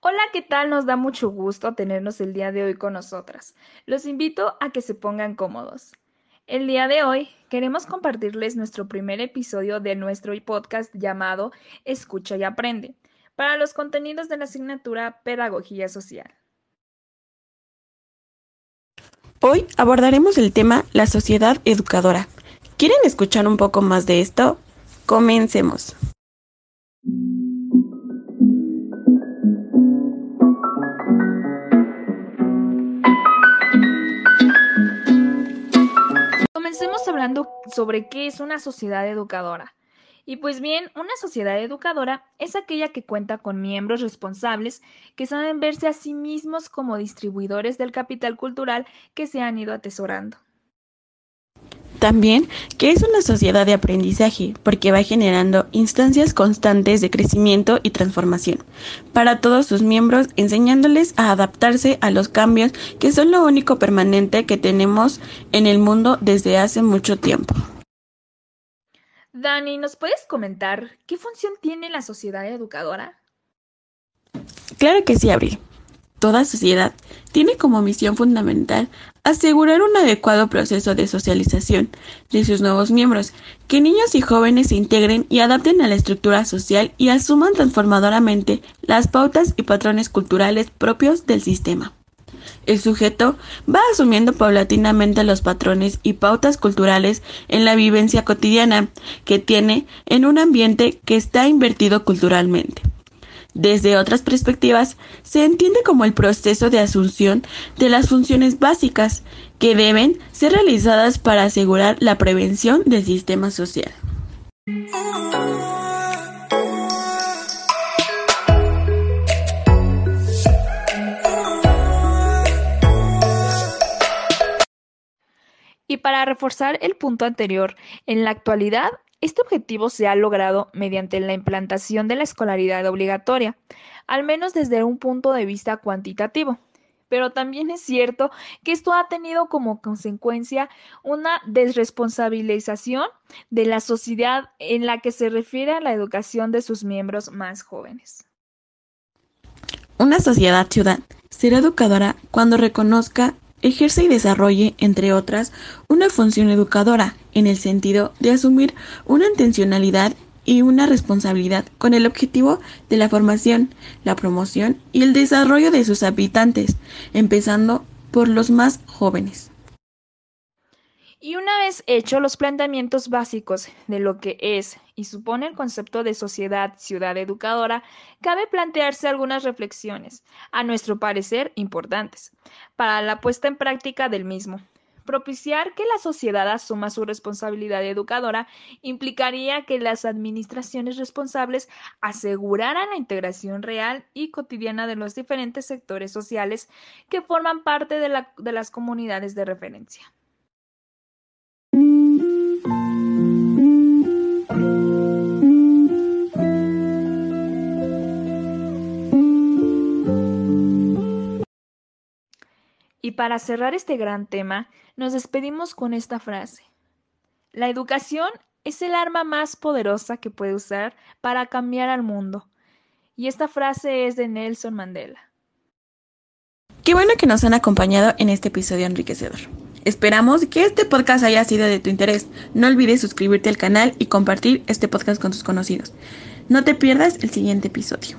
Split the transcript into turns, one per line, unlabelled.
Hola, ¿qué tal? Nos da mucho gusto tenernos el día de hoy con nosotras. Los invito a que se pongan cómodos. El día de hoy queremos compartirles nuestro primer episodio de nuestro podcast llamado Escucha y Aprende para los contenidos de la asignatura Pedagogía Social.
Hoy abordaremos el tema La sociedad educadora. ¿Quieren escuchar un poco más de esto? Comencemos.
Comencemos hablando sobre qué es una sociedad educadora. Y pues bien, una sociedad educadora es aquella que cuenta con miembros responsables que saben verse a sí mismos como distribuidores del capital cultural que se han ido atesorando.
También que es una sociedad de aprendizaje, porque va generando instancias constantes de crecimiento y transformación para todos sus miembros, enseñándoles a adaptarse a los cambios que son lo único permanente que tenemos en el mundo desde hace mucho tiempo.
Dani, ¿nos puedes comentar qué función tiene la sociedad educadora?
Claro que sí, Abril. Toda sociedad tiene como misión fundamental asegurar un adecuado proceso de socialización de sus nuevos miembros, que niños y jóvenes se integren y adapten a la estructura social y asuman transformadoramente las pautas y patrones culturales propios del sistema. El sujeto va asumiendo paulatinamente los patrones y pautas culturales en la vivencia cotidiana que tiene en un ambiente que está invertido culturalmente. Desde otras perspectivas, se entiende como el proceso de asunción de las funciones básicas que deben ser realizadas para asegurar la prevención del sistema social.
Para reforzar el punto anterior, en la actualidad, este objetivo se ha logrado mediante la implantación de la escolaridad obligatoria, al menos desde un punto de vista cuantitativo. Pero también es cierto que esto ha tenido como consecuencia una desresponsabilización de la sociedad en la que se refiere a la educación de sus miembros más jóvenes.
Una sociedad ciudad será educadora cuando reconozca ejerce y desarrolle, entre otras, una función educadora, en el sentido de asumir una intencionalidad y una responsabilidad con el objetivo de la formación, la promoción y el desarrollo de sus habitantes, empezando por los más jóvenes.
Y una vez hecho los planteamientos básicos de lo que es y supone el concepto de sociedad ciudad educadora, cabe plantearse algunas reflexiones, a nuestro parecer importantes, para la puesta en práctica del mismo. Propiciar que la sociedad asuma su responsabilidad educadora implicaría que las administraciones responsables aseguraran la integración real y cotidiana de los diferentes sectores sociales que forman parte de, de las comunidades de referencia. Y para cerrar este gran tema, nos despedimos con esta frase. La educación es el arma más poderosa que puede usar para cambiar al mundo. Y esta frase es de Nelson Mandela.
Qué bueno que nos han acompañado en este episodio enriquecedor. Esperamos que este podcast haya sido de tu interés. No olvides suscribirte al canal y compartir este podcast con tus conocidos. No te pierdas el siguiente episodio.